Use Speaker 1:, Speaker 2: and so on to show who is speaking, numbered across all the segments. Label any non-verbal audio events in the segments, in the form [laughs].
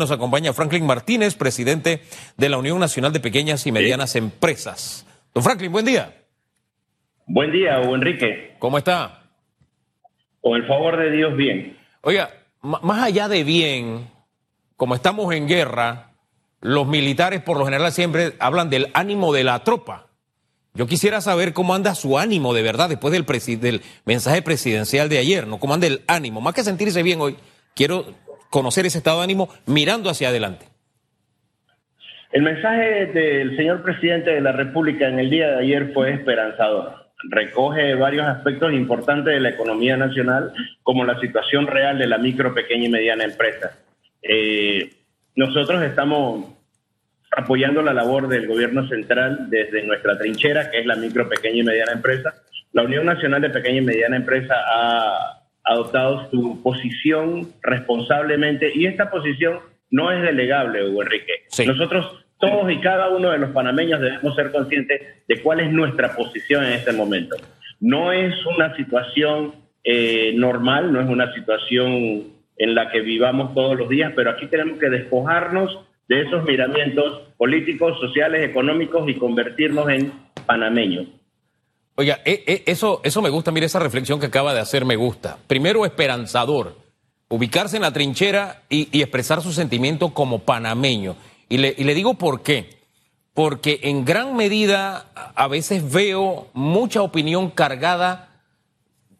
Speaker 1: Nos acompaña Franklin Martínez, presidente de la Unión Nacional de Pequeñas y Medianas Empresas. Don Franklin, buen día.
Speaker 2: Buen día, Hugo Enrique.
Speaker 1: ¿Cómo está?
Speaker 2: Con el favor de Dios, bien.
Speaker 1: Oiga, más allá de bien, como estamos en guerra, los militares por lo general siempre hablan del ánimo de la tropa. Yo quisiera saber cómo anda su ánimo de verdad después del, del mensaje presidencial de ayer, ¿no? ¿Cómo anda el ánimo? Más que sentirse bien hoy, quiero conocer ese estado de ánimo mirando hacia adelante.
Speaker 2: El mensaje del señor presidente de la República en el día de ayer fue esperanzador. Recoge varios aspectos importantes de la economía nacional, como la situación real de la micro, pequeña y mediana empresa. Eh, nosotros estamos apoyando la labor del gobierno central desde nuestra trinchera, que es la micro, pequeña y mediana empresa. La Unión Nacional de Pequeña y Mediana Empresa ha adoptado su posición responsablemente y esta posición no es delegable, Hugo Enrique. Nosotros, todos y cada uno de los panameños debemos ser conscientes de cuál es nuestra posición en este momento. No es una situación eh, normal, no es una situación en la que vivamos todos los días, pero aquí tenemos que despojarnos de esos miramientos políticos, sociales, económicos y convertirnos en panameños.
Speaker 1: Oiga, eh, eh, eso, eso me gusta, mire esa reflexión que acaba de hacer, me gusta. Primero, esperanzador, ubicarse en la trinchera y, expresar su sentimiento como panameño. Y le, y le digo por qué. Porque en gran medida a veces veo mucha opinión cargada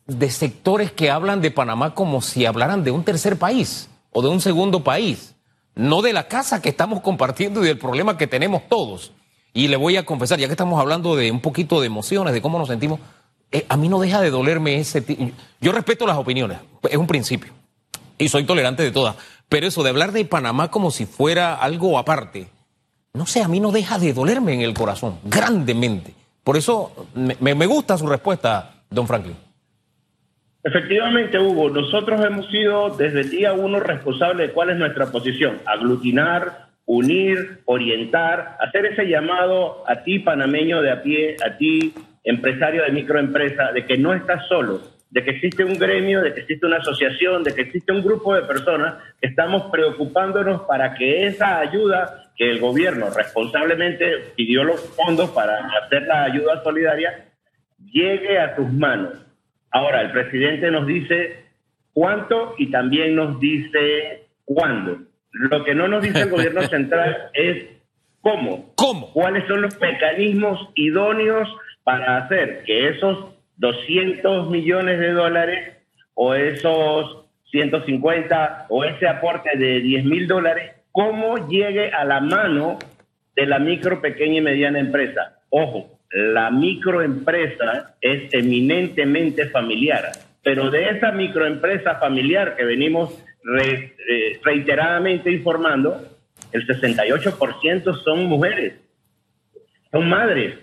Speaker 1: de sectores que hablan de Panamá como si hablaran de un tercer país o de un segundo país, no de la casa que estamos compartiendo y del problema que tenemos todos. Y le voy a confesar, ya que estamos hablando de un poquito de emociones, de cómo nos sentimos, eh, a mí no deja de dolerme ese... Yo respeto las opiniones, es un principio, y soy tolerante de todas, pero eso de hablar de Panamá como si fuera algo aparte, no sé, a mí no deja de dolerme en el corazón, grandemente. Por eso me, me gusta su respuesta, don Franklin.
Speaker 2: Efectivamente, Hugo, nosotros hemos sido desde el día uno responsables de cuál es nuestra posición, aglutinar, unir, orientar, hacer ese llamado a ti panameño de a pie, a ti empresario de microempresa, de que no estás solo, de que existe un gremio, de que existe una asociación, de que existe un grupo de personas que estamos preocupándonos para que esa ayuda que el gobierno responsablemente pidió los fondos para hacer la ayuda solidaria, llegue a tus manos. Ahora, el presidente nos dice cuánto y también nos dice cuándo. Lo que no nos dice el gobierno [laughs] central es cómo.
Speaker 1: ¿Cómo?
Speaker 2: ¿Cuáles son los mecanismos idóneos para hacer que esos 200 millones de dólares o esos 150 o ese aporte de 10 mil dólares, cómo llegue a la mano de la micro, pequeña y mediana empresa? Ojo, la microempresa es eminentemente familiar, pero de esa microempresa familiar que venimos eh, reiteradamente informando, el 68% son mujeres, son madres,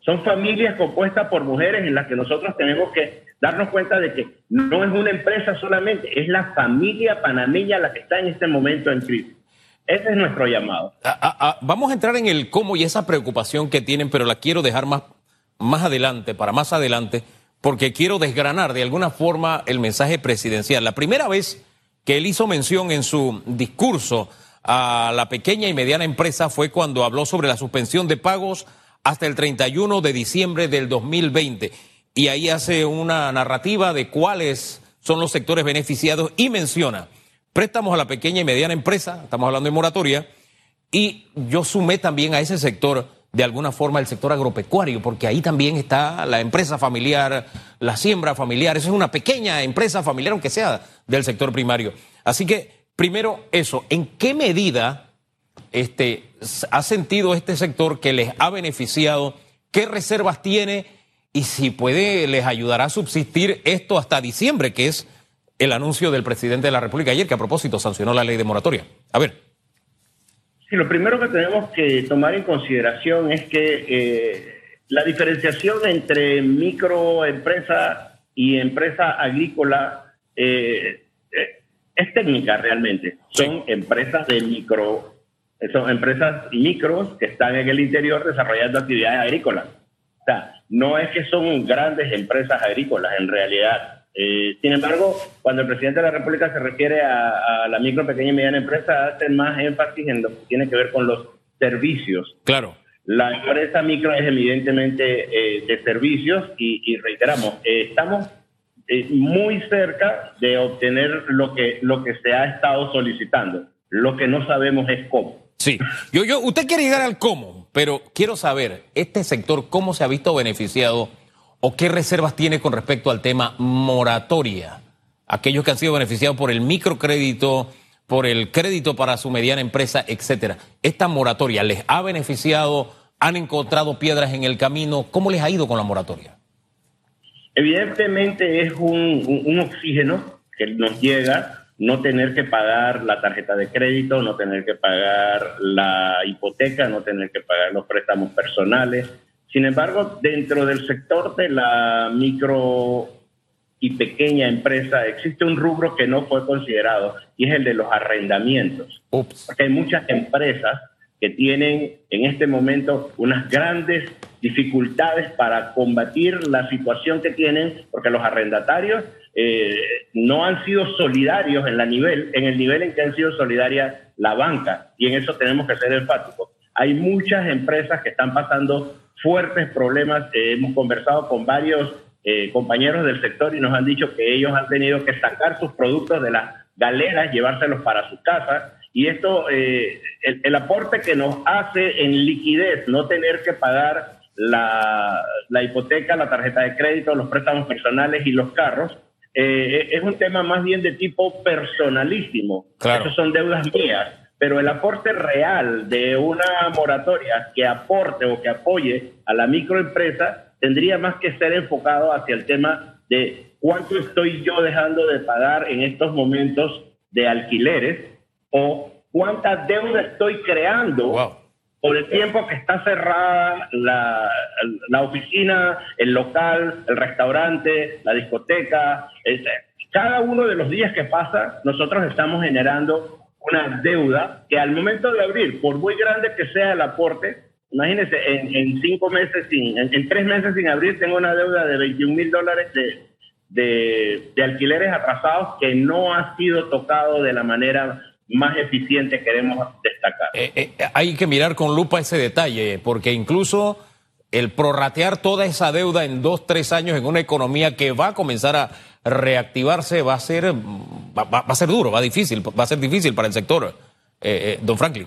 Speaker 2: son familias compuestas por mujeres en las que nosotros tenemos que darnos cuenta de que no es una empresa solamente, es la familia panameña la que está en este momento en crisis. Ese es nuestro llamado.
Speaker 1: vamos a entrar en el cómo y esa preocupación que tienen, pero la quiero dejar más, más adelante, para más adelante, porque quiero desgranar de alguna forma el mensaje presidencial. La primera vez que él hizo mención en su discurso a la pequeña y mediana empresa fue cuando habló sobre la suspensión de pagos hasta el 31 de diciembre del 2020. Y ahí hace una narrativa de cuáles son los sectores beneficiados y menciona préstamos a la pequeña y mediana empresa, estamos hablando de moratoria, y yo sumé también a ese sector de alguna forma el sector agropecuario, porque ahí también está la empresa familiar, la siembra familiar, eso es una pequeña empresa familiar, aunque sea del sector primario. Así que, primero eso, ¿en qué medida este, ha sentido este sector que les ha beneficiado? ¿Qué reservas tiene? Y si puede, les ayudará a subsistir esto hasta diciembre, que es el anuncio del presidente de la República ayer, que a propósito sancionó la ley de moratoria. A ver.
Speaker 2: Sí, lo primero que tenemos que tomar en consideración es que eh, la diferenciación entre microempresa y empresa agrícola eh, eh, es técnica realmente. Son empresas de micro, son empresas micros que están en el interior desarrollando actividades agrícolas. O sea, no es que son grandes empresas agrícolas, en realidad Eh, sin embargo, cuando el presidente de la República se refiere a, la micro, pequeña y mediana empresa, hace más énfasis en lo que tiene que ver con los servicios.
Speaker 1: Claro.
Speaker 2: La empresa micro es evidentemente eh, de servicios y, reiteramos, eh, estamos muy cerca de obtener lo que, lo que se ha estado solicitando. Lo que no sabemos es cómo.
Speaker 1: Sí, yo, yo, usted quiere llegar al cómo, pero quiero saber, este sector, ¿cómo se ha visto beneficiado o qué reservas tiene con respecto al tema moratoria? Aquellos que han sido beneficiados por el microcrédito, por el crédito para su mediana empresa, etcétera. ¿Esta moratoria les ha beneficiado? ¿Han encontrado piedras en el camino? ¿Cómo les ha ido con la moratoria?
Speaker 2: Evidentemente es un oxígeno que nos llega no tener que pagar la tarjeta de crédito, no tener que pagar la hipoteca, no tener que pagar los préstamos personales. Sin embargo, dentro del sector de la micro y pequeña empresa existe un rubro que no fue considerado y es el de los arrendamientos. Porque hay muchas empresas que tienen en este momento unas grandes dificultades para combatir la situación que tienen, porque los arrendatarios eh, no han sido solidarios en, la nivel, en el nivel en que han sido solidarias la banca, y en eso tenemos que ser enfáticos. Hay muchas empresas que están pasando fuertes problemas. Eh, hemos conversado con varios eh, compañeros del sector y nos han dicho que ellos han tenido que sacar sus productos de las galeras, llevárselos para su casa y esto, eh, el, aporte que nos hace en liquidez, no tener que pagar la, hipoteca, la tarjeta de crédito, los préstamos personales y los carros, eh, es un tema más bien de tipo personalísimo. Esas son deudas mías. Pero el aporte real de una moratoria que aporte o que apoye a la microempresa tendría más que ser enfocado hacia el tema de cuánto estoy yo dejando de pagar en estos momentos de alquileres o cuánta deuda estoy creando por el tiempo que está cerrada la, la, oficina, el local, el restaurante, la discoteca. Cada uno de los días que pasa, nosotros estamos generando una deuda que al momento de abrir, por muy grande que sea el aporte, imagínense, en, cinco meses, sin, en, tres meses sin abrir, tengo una deuda de 21 mil dólares de, de, de alquileres atrasados que no ha sido tocado de la manera más eficiente queremos destacar.
Speaker 1: Eh, eh, hay que mirar con lupa ese detalle, porque incluso el prorratear toda esa deuda en dos, tres años en una economía que va a comenzar a reactivarse va a ser, va, a ser duro, va, difícil, va a ser difícil para el sector, eh, don Franklin.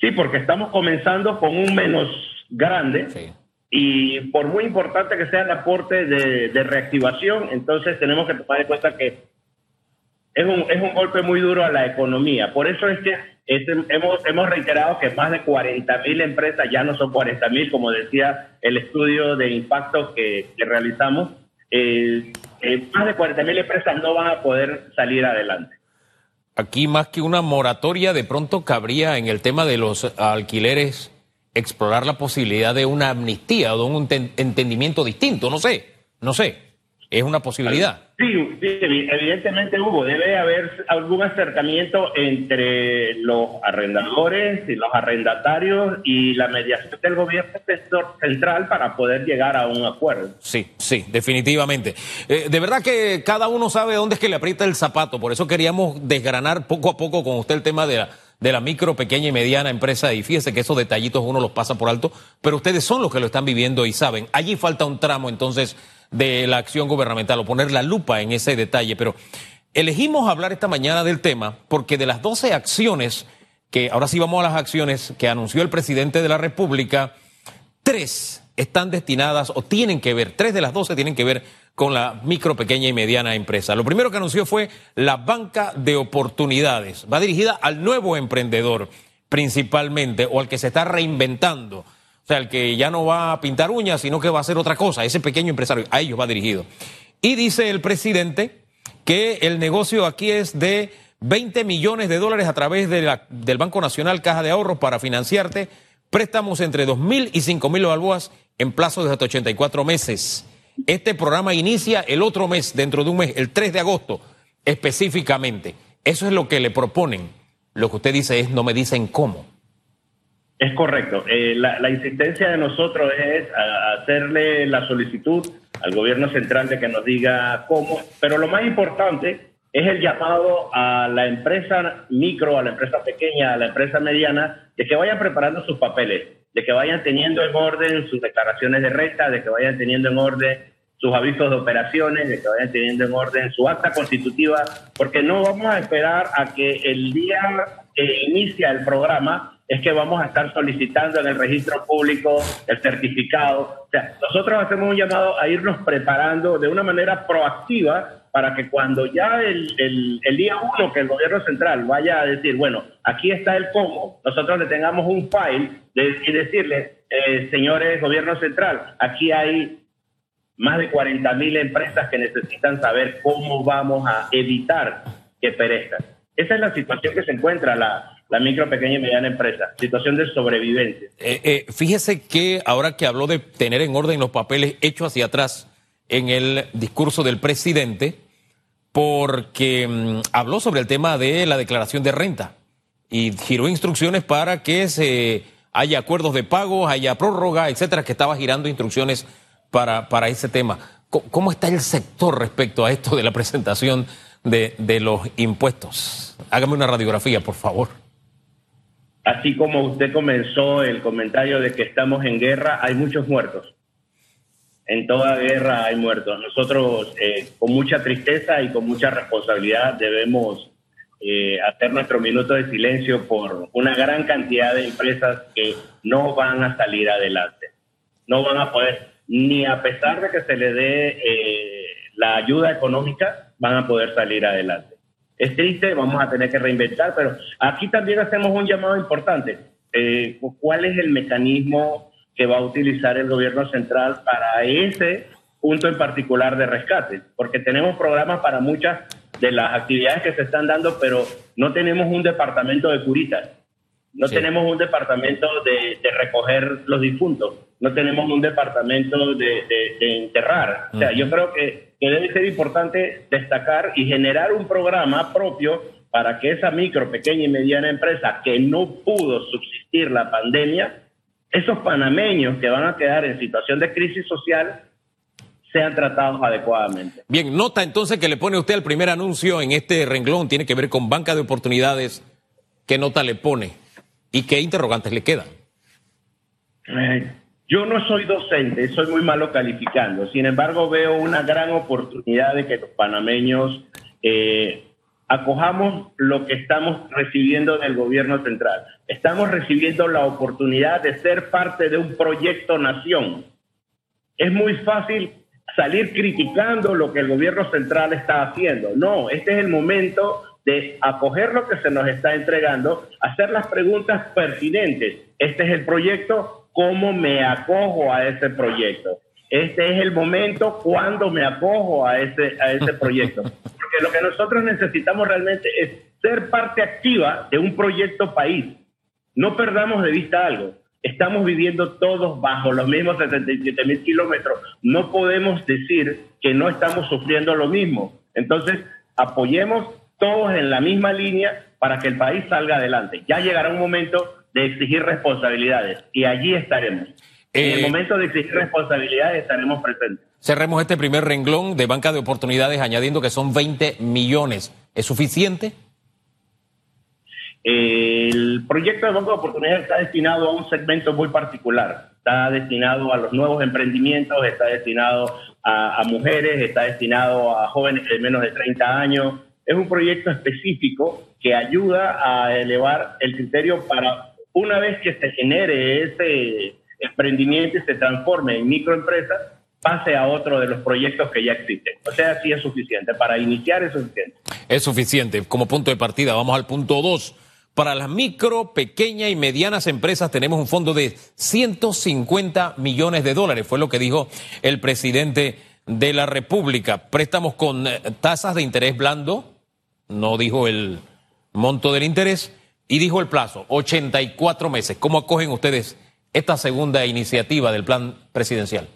Speaker 2: Sí, porque estamos comenzando con un menos grande. Y por muy importante que sea el aporte de, de reactivación, entonces tenemos que tomar en cuenta que es un, es un golpe muy duro a la economía. Por eso es que hemos, hemos reiterado que más de 40 mil empresas, ya no son 40 mil, como decía el estudio de impacto que, realizamos, eh, eh, más de 40 mil empresas no van a poder salir adelante.
Speaker 1: Aquí más que una moratoria, de pronto cabría en el tema de los alquileres explorar la posibilidad de una amnistía o de un entendimiento distinto, no sé, no sé. Es una posibilidad.
Speaker 2: Sí, evidentemente hubo. Debe haber algún acercamiento entre los arrendadores y los arrendatarios y la mediación del gobierno central para poder llegar a un acuerdo.
Speaker 1: Sí, sí, definitivamente. Eh, de verdad que cada uno sabe dónde es que le aprieta el zapato. Por eso queríamos desgranar poco a poco con usted el tema de la de la micro, pequeña y mediana empresa. Y fíjese que esos detallitos uno los pasa por alto, pero ustedes son los que lo están viviendo y saben. Allí falta un tramo entonces de la acción gubernamental o poner la lupa en ese detalle. Pero elegimos hablar esta mañana del tema porque de las 12 acciones, que ahora sí vamos a las acciones que anunció el presidente de la República, tres están destinadas o tienen que ver, tres de las 12 tienen que ver con la micro, pequeña y mediana empresa. Lo primero que anunció fue la banca de oportunidades. Va dirigida al nuevo emprendedor principalmente o al que se está reinventando o sea, el que ya no va a pintar uñas, sino que va a hacer otra cosa, ese pequeño empresario, a ellos va dirigido. Y dice el presidente que el negocio aquí es de 20 millones de dólares a través del Banco Nacional Caja de Ahorros para financiarte préstamos entre 2 mil y 5 mil balboas en plazo de hasta 84 meses. Este programa inicia el otro mes, dentro de un mes, el 3 de agosto, específicamente. Eso es lo que le proponen. Lo que usted dice es, no me dicen cómo.
Speaker 2: Es correcto. Eh, la, insistencia de nosotros es hacerle la solicitud al gobierno central de que nos diga cómo, pero lo más importante es el llamado a la empresa micro, a la empresa pequeña, a la empresa mediana, de que vayan preparando sus papeles, de que vayan teniendo en orden sus declaraciones de renta, de que vayan teniendo en orden sus avisos de operaciones, de que vayan teniendo en orden su acta constitutiva, porque no vamos a esperar a que el día que inicia el programa es que vamos a estar solicitando en el registro público el certificado. O sea, nosotros hacemos un llamado a irnos preparando de una manera proactiva para que cuando ya el, el, día uno que el gobierno central vaya a decir, bueno, aquí está el cómo, nosotros le tengamos un file de, y decirle, eh, señores gobierno central, aquí hay más de 40 mil empresas que necesitan saber cómo vamos a evitar que perezcan. Esa es la situación que se encuentra la, la micro, pequeña y mediana empresa, situación de sobrevivencia.
Speaker 1: Eh, eh, fíjese que ahora que habló de tener en orden los papeles hechos hacia atrás en el discurso del presidente, porque mm, habló sobre el tema de la declaración de renta y giró instrucciones para que se haya acuerdos de pago, haya prórroga, etcétera, que estaba girando instrucciones para, para ese tema. ¿Cómo está el sector respecto a esto de la presentación de, de los impuestos? Hágame una radiografía, por favor.
Speaker 2: Así como usted comenzó el comentario de que estamos en guerra, hay muchos muertos. En toda guerra hay muertos. Nosotros, eh, con mucha tristeza y con mucha responsabilidad, debemos eh, hacer nuestro minuto de silencio por una gran cantidad de empresas que no van a salir adelante. No van a poder, ni a pesar de que se le dé eh, la ayuda económica, van a poder salir adelante. Es triste, vamos a tener que reinventar, pero aquí también hacemos un llamado importante. Eh, ¿Cuál es el mecanismo que va a utilizar el gobierno central para ese punto en particular de rescate? Porque tenemos programas para muchas de las actividades que se están dando, pero no tenemos un departamento de curitas, no tenemos un departamento de, recoger los difuntos, no tenemos un departamento de, enterrar. O sea, yo creo que que debe ser importante destacar y generar un programa propio para que esa micro, pequeña y mediana empresa que no pudo subsistir la pandemia, esos panameños que van a quedar en situación de crisis social sean tratados adecuadamente.
Speaker 1: Bien, nota entonces que le pone usted al primer anuncio en este renglón, tiene que ver con banca de oportunidades. ¿Qué nota le pone? ¿Y qué interrogantes le quedan?
Speaker 2: Eh, yo no soy docente, soy muy malo calificando. Sin embargo, veo una gran oportunidad de que los panameños eh, acojamos lo que estamos recibiendo del gobierno central. Estamos recibiendo la oportunidad de ser parte de un proyecto nación. Es muy fácil salir criticando lo que el gobierno central está haciendo. No, este es el momento de acoger lo que se nos está entregando, hacer las preguntas pertinentes. Este es el proyecto, cómo me acojo a ese proyecto. Este es el momento cuando me acojo a ese, a ese proyecto. Porque lo que nosotros necesitamos realmente es ser parte activa de un proyecto país. No perdamos de vista algo. Estamos viviendo todos bajo los mismos 77 mil kilómetros. No podemos decir que no estamos sufriendo lo mismo. Entonces, apoyemos todos en la misma línea para que el país salga adelante. Ya llegará un momento de exigir responsabilidades y allí estaremos. en el eh, momento de exigir responsabilidades estaremos presentes.
Speaker 1: Cerremos este primer renglón de banca de oportunidades añadiendo que son 20 millones. ¿Es suficiente?
Speaker 2: El proyecto de banco de oportunidades está destinado a un segmento muy particular. Está destinado a los nuevos emprendimientos, está destinado a, a mujeres, está destinado a jóvenes de menos de 30 años. Es un proyecto específico que ayuda a elevar el criterio para una vez que se genere ese emprendimiento y se transforme en microempresa, pase a otro de los proyectos que ya existen. O sea, sí es suficiente. Para iniciar es suficiente.
Speaker 1: Es suficiente. Como punto de partida, vamos al punto dos. Para las micro, pequeñas y medianas empresas tenemos un fondo de 150 millones de dólares. Fue lo que dijo el presidente de la República. Préstamos con eh, tasas de interés blando. No dijo el monto del interés y dijo el plazo, 84 meses. ¿Cómo acogen ustedes esta segunda iniciativa del plan presidencial?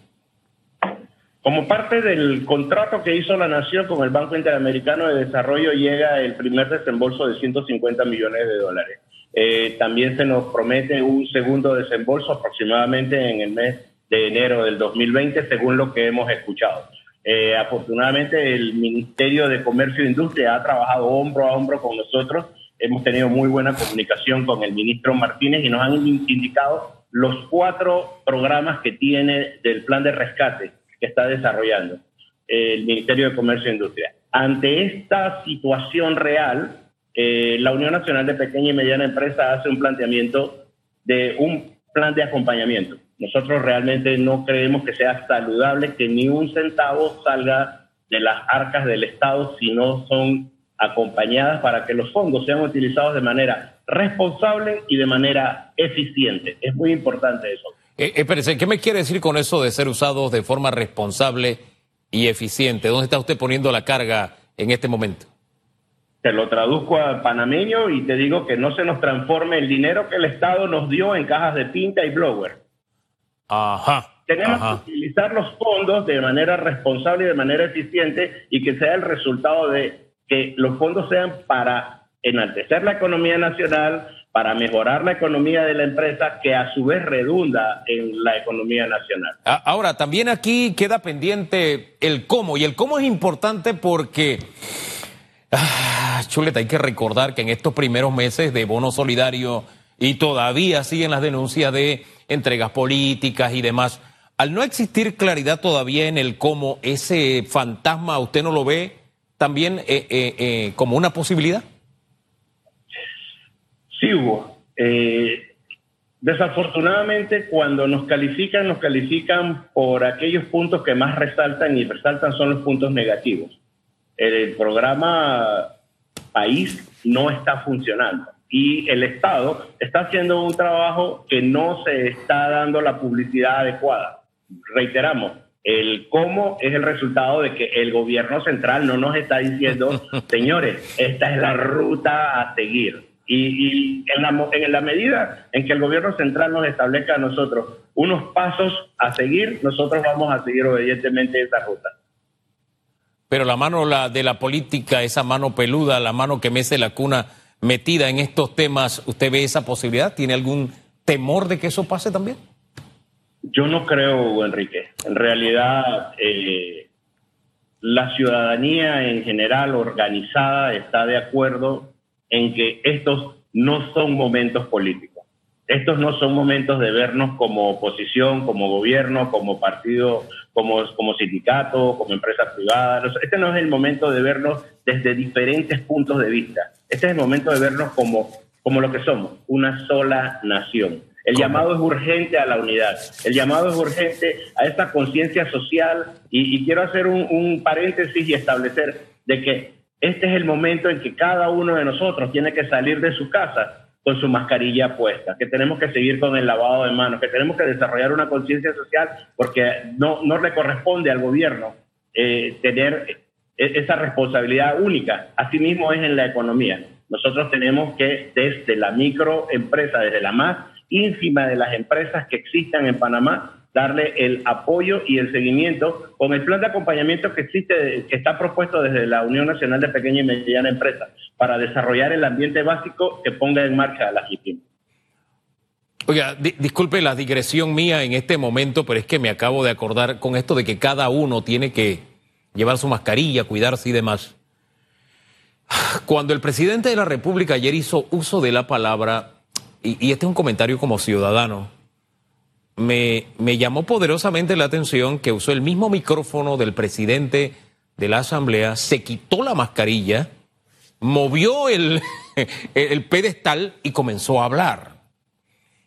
Speaker 2: Como parte del contrato que hizo la Nación con el Banco Interamericano de Desarrollo llega el primer desembolso de 150 millones de dólares. Eh, también se nos promete un segundo desembolso aproximadamente en el mes de enero del 2020, según lo que hemos escuchado. Eh, afortunadamente, el Ministerio de Comercio e Industria ha trabajado hombro a hombro con nosotros. Hemos tenido muy buena comunicación con el ministro Martínez y nos han indicado los cuatro programas que tiene del plan de rescate que está desarrollando el Ministerio de Comercio e Industria. Ante esta situación real, eh, la Unión Nacional de Pequeña y Mediana Empresa hace un planteamiento de un plan de acompañamiento. Nosotros realmente no creemos que sea saludable que ni un centavo salga de las arcas del Estado si no son acompañadas para que los fondos sean utilizados de manera responsable y de manera eficiente. Es muy importante eso.
Speaker 1: Eh, eh ¿qué me quiere decir con eso de ser usados de forma responsable y eficiente? ¿Dónde está usted poniendo la carga en este momento?
Speaker 2: Te lo traduzco a panameño y te digo que no se nos transforme el dinero que el Estado nos dio en cajas de pinta y blower.
Speaker 1: Ajá.
Speaker 2: Tenemos que utilizar los fondos de manera responsable y de manera eficiente y que sea el resultado de que los fondos sean para enaltecer la economía nacional, para mejorar la economía de la empresa, que a su vez redunda en la economía nacional.
Speaker 1: Ahora, también aquí queda pendiente el cómo, y el cómo es importante porque Ah, chuleta, hay que recordar que en estos primeros meses de bono solidario y todavía siguen las denuncias de entregas políticas y demás. Al no existir claridad todavía en el cómo, ese fantasma, ¿usted no lo ve también eh, eh, eh, como una posibilidad?
Speaker 2: Sí, Hugo. desafortunadamente, cuando nos califican, nos califican por aquellos puntos que más resaltan y resaltan son los puntos negativos el programa país no está funcionando y el Estado está haciendo un trabajo que no se está dando la publicidad adecuada. Reiteramos, el cómo es el resultado de que el gobierno central no nos está diciendo, [laughs] señores, esta es la ruta a seguir. Y, en, la, en, la, medida en que el gobierno central nos establezca a nosotros unos pasos a seguir, nosotros vamos a seguir obedientemente esa ruta
Speaker 1: pero la mano la, de la política, esa mano peluda, la mano que mece la cuna metida en estos temas, ¿usted ve esa posibilidad? ¿Tiene algún temor de que eso pase también?
Speaker 2: Yo no creo, Enrique. En realidad, eh, la ciudadanía en general organizada está de acuerdo en que estos no son momentos políticos estos no son momentos de vernos como oposición, como gobierno, como partido, como, como sindicato, como empresa privada. Este no es el momento de vernos desde diferentes puntos de vista. Este es el momento de vernos como, como lo que somos, una sola nación. El llamado es urgente a la unidad, el llamado es urgente a esta conciencia social y, quiero hacer un, un paréntesis y establecer de que este es el momento en que cada uno de nosotros tiene que salir de su casa con su mascarilla puesta, que tenemos que seguir con el lavado de manos, que tenemos que desarrollar una conciencia social porque no, no le corresponde al gobierno eh, tener e, esa responsabilidad única. Asimismo es en la economía. Nosotros tenemos que desde la microempresa, desde la más ínfima de las empresas que existan en Panamá, darle el apoyo y el seguimiento con el plan de acompañamiento que existe, que está propuesto desde la Unión Nacional de Pequeña y Mediana Empresa para desarrollar el ambiente básico que ponga en marcha la GIPIM.
Speaker 1: Oiga, disculpe la digresión mía en este momento, pero es que me acabo de acordar con esto de que cada uno tiene que llevar su mascarilla, cuidarse y demás. Cuando el presidente de la República ayer hizo uso de la palabra, y, y este es un comentario como ciudadano, me, me llamó poderosamente la atención que usó el mismo micrófono del presidente de la Asamblea, se quitó la mascarilla, movió [laughs] el, el pedestal y comenzó a hablar.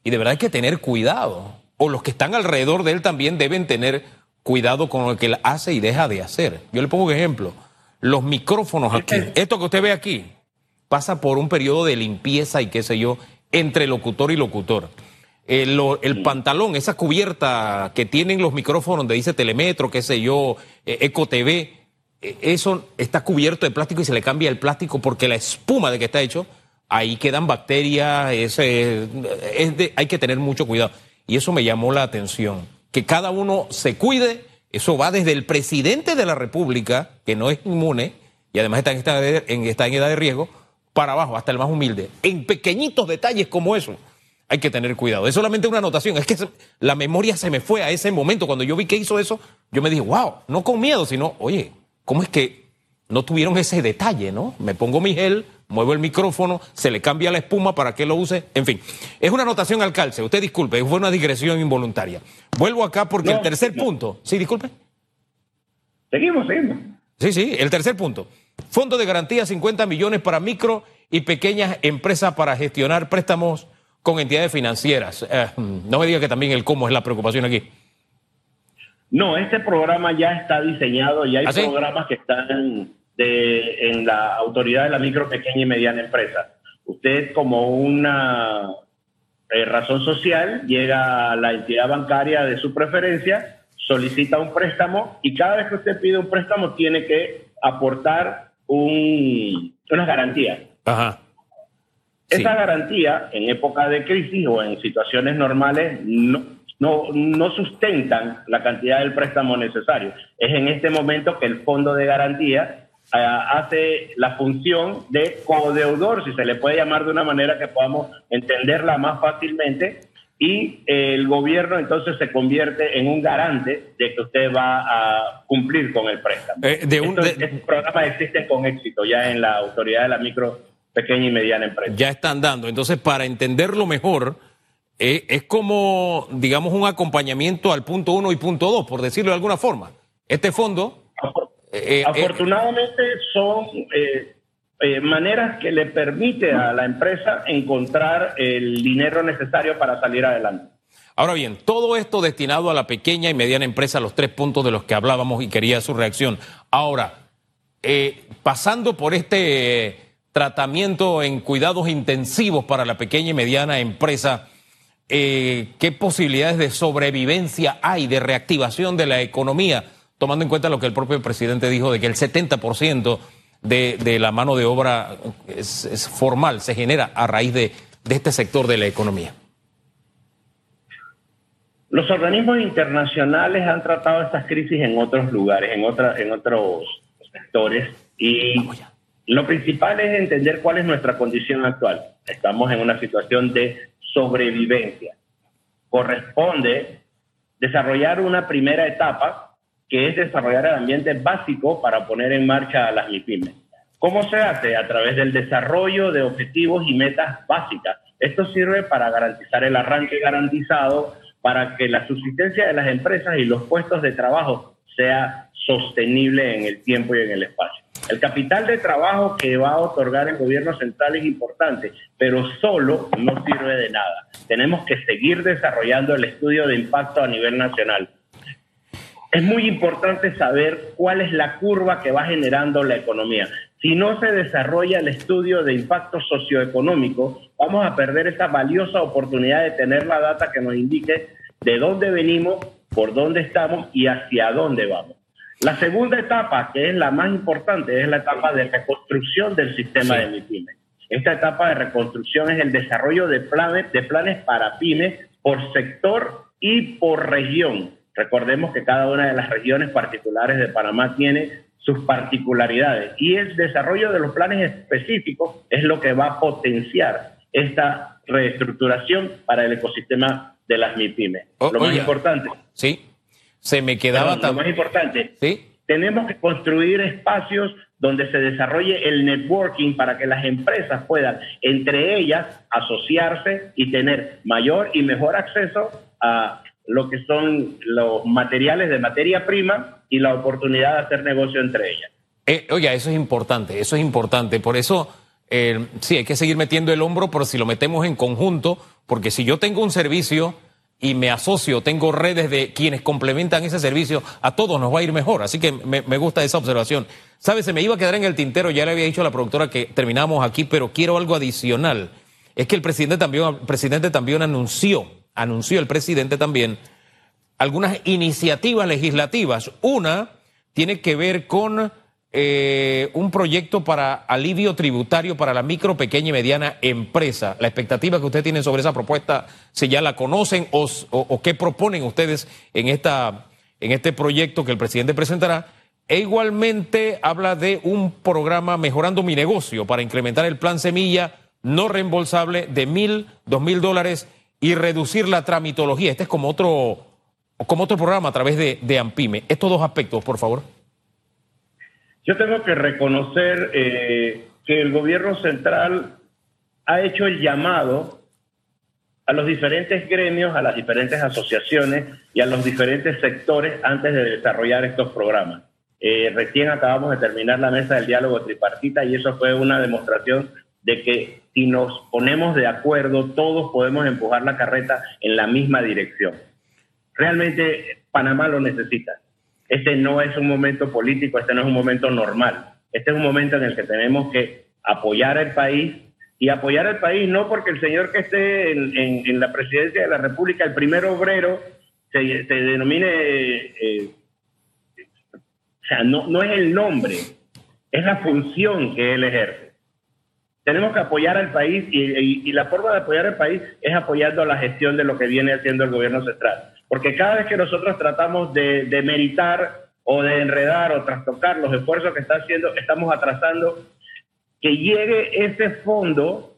Speaker 1: Y de verdad hay que tener cuidado. O los que están alrededor de él también deben tener cuidado con lo que él hace y deja de hacer. Yo le pongo un ejemplo. Los micrófonos aquí, esto que usted ve aquí, pasa por un periodo de limpieza y qué sé yo, entre locutor y locutor. El, pantalón, esa cubierta que tienen los micrófonos donde dice Telemetro, qué sé yo, eh, Eco TV, eh, eso está cubierto de plástico y se le cambia el plástico porque la espuma de que está hecho, ahí quedan bacterias, es, hay que tener mucho cuidado. Y eso me llamó la atención, que cada uno se cuide, eso va desde el presidente de la República, que no es inmune y además está en, esta, en, está en edad de riesgo, para abajo, hasta el más humilde, en pequeñitos detalles como eso, hay que tener cuidado. Es solamente una anotación, es que la memoria se me fue a ese momento. Cuando yo vi que hizo eso, yo me dije, wow, no con miedo, sino, oye, ¿cómo es que no tuvieron ese detalle, no? Me pongo mi gel, muevo el micrófono, se le cambia la espuma para que lo use, en fin. Es una anotación al calce, usted disculpe, fue una digresión involuntaria. Vuelvo acá porque el tercer punto, sí, disculpe.
Speaker 2: Seguimos, seguimos.
Speaker 1: Sí, sí, el tercer punto. Fondo de garantía 50 millones para micro y pequeñas empresas para gestionar préstamos con entidades financieras. Eh, no me diga que también el cómo es la preocupación aquí.
Speaker 2: No, este programa ya está diseñado y hay ¿Ah, programas que están de, en la autoridad de la micro, pequeña y mediana empresa. Usted como una eh, razón social llega a la entidad bancaria de su preferencia, solicita un préstamo y cada vez que usted pide un préstamo tiene que aportar un, unas garantías. Ajá. Esa garantía en época de crisis o en situaciones normales no, no, no sustentan la cantidad del préstamo necesario. Es en este momento que el fondo de garantía eh, hace la función de codeudor, si se le puede llamar de una manera que podamos entenderla más fácilmente, y el gobierno entonces se convierte en un garante de que usted va a cumplir con el préstamo. Eh, de un, Estos, programas existen con éxito ya en la autoridad de la micro, pequeña y mediana empresa.
Speaker 1: Ya están dando. Entonces, para entenderlo mejor, eh, es como, digamos, un acompañamiento al punto uno y punto dos, por decirlo de alguna forma. Este fondo...
Speaker 2: Eh, afortunadamente son eh, maneras que le permite a la empresa encontrar el dinero necesario para salir adelante.
Speaker 1: Ahora bien, todo esto destinado a la pequeña y mediana empresa, los tres puntos de los que hablábamos y quería su reacción. Ahora, eh, pasando por este tratamiento en cuidados intensivos para la pequeña y mediana empresa, eh, ¿qué posibilidades de sobrevivencia hay, de reactivación de la economía, tomando en cuenta lo que el propio presidente dijo de que el 70% de, la mano de obra es, formal se genera a raíz de, este sector de la economía?
Speaker 2: Los organismos internacionales han tratado estas crisis en otros lugares, en, otra, en otros sectores, y lo principal es entender cuál es nuestra condición actual. Estamos en una situación de sobrevivencia. Corresponde desarrollar una primera etapa que es desarrollar el ambiente básico para poner en marcha a las MIPIMES. ¿Cómo se hace? A través del desarrollo de objetivos y metas básicas. Esto sirve para garantizar el arranque garantizado, para que la subsistencia de las empresas y los puestos de trabajo sea sostenible en el tiempo y en el espacio. El capital de trabajo que va a otorgar el gobierno central es importante, pero solo no sirve de nada. Tenemos que seguir desarrollando el estudio de impacto a nivel nacional es muy importante saber cuál es la curva que va generando la economía. Si no se desarrolla el estudio de impacto socioeconómico, vamos a perder esa valiosa oportunidad de tener la data que nos indique de dónde venimos, por dónde estamos y hacia dónde vamos. La segunda etapa, que es la más importante, es la etapa de reconstrucción del sistema de MIPYME. Esta etapa de reconstrucción es el desarrollo de planes, de planes para pymes por sector y por región Recordemos que cada una de las regiones particulares de Panamá tiene sus particularidades y el desarrollo de los planes específicos es lo que va a potenciar esta reestructuración para el ecosistema de las MIPIMES. Oh, lo más importante.
Speaker 1: Sí, se me quedaba
Speaker 2: también. Lo más importante. Sí. Tenemos que construir espacios donde se desarrolle el networking para que las empresas puedan entre ellas asociarse y tener mayor y mejor acceso a lo que son los materiales de materia prima y la oportunidad de hacer negocio entre ellas.
Speaker 1: Eh, oiga, eso es importante, eso es importante. Por eso, eh, sí, hay que seguir metiendo el hombro, pero si lo metemos en conjunto, porque si yo tengo un servicio y me asocio, tengo redes de quienes complementan ese servicio, a todos nos va a ir mejor. Así que me, gusta esa observación. ¿Sabes? Se me iba a quedar en el tintero, ya le había dicho a la productora que terminamos aquí, pero quiero algo adicional. Es que el presidente también, el presidente también anunció anunció el presidente también algunas iniciativas legislativas. Una tiene que ver con eh, un proyecto para alivio tributario para la micro, pequeña y mediana empresa. La expectativa que ustedes tienen sobre esa propuesta, si ya la conocen o, qué proponen ustedes en, esta, en este proyecto que el presidente presentará. e igualmente habla de un programa Mejorando mi negocio para incrementar el plan semilla no reembolsable de mil, dos mil dólares y reducir la tramitología. Este es como otro, como otro programa a través de, AMPIME. Estos dos aspectos, por favor.
Speaker 2: Yo tengo que reconocer eh, que el gobierno central ha hecho el llamado a los diferentes gremios, a las diferentes asociaciones y a los diferentes sectores antes de desarrollar estos programas. Eh, recién acabamos de terminar la mesa del diálogo tripartita y eso fue una demostración de que si nos ponemos de acuerdo, todos podemos empujar la carreta en la misma dirección. Realmente Panamá lo necesita. Este no es un momento político, este no es un momento normal. Este es un momento en el que tenemos que apoyar al país y apoyar al país no porque el señor que esté en, la presidencia de la República, el primer obrero, se, denomine, eh, o sea, no, no es el nombre, es la función que él ejerce. Tenemos que apoyar al país y, la forma de apoyar al país es apoyando la gestión de lo que viene haciendo el gobierno central. Porque cada vez que nosotros tratamos de, de meritar o de enredar o trastocar los esfuerzos que está haciendo, estamos atrasando que llegue ese fondo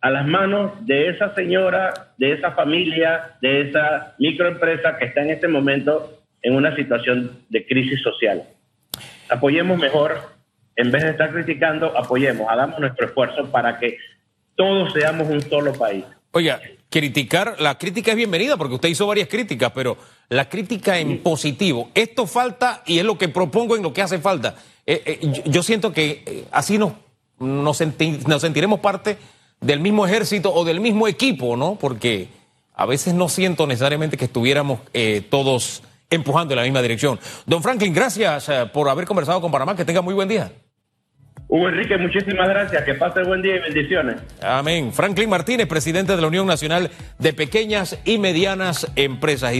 Speaker 2: a las manos de esa señora, de esa familia, de esa microempresa que está en este momento en una situación de crisis social. Apoyemos mejor, en vez de estar criticando, apoyemos, hagamos nuestro esfuerzo para que todos seamos un solo país.
Speaker 1: Oiga, criticar, la crítica es bienvenida porque usted hizo varias críticas, pero la crítica en positivo, esto falta y es lo que propongo en lo que hace falta. Eh, eh, yo siento que eh, así nos nos, sentiremos parte del mismo ejército o del mismo equipo, ¿no? Porque a veces no siento necesariamente que estuviéramos eh, todos empujando en la misma dirección. Don Franklin, gracias por haber conversado con Panamá. Que tenga muy buen día.
Speaker 2: Hugo Enrique, muchísimas gracias. Que pase buen día y bendiciones.
Speaker 1: Amén. Franklin Martínez, presidente de la Unión Nacional de Pequeñas y Medianas Empresas.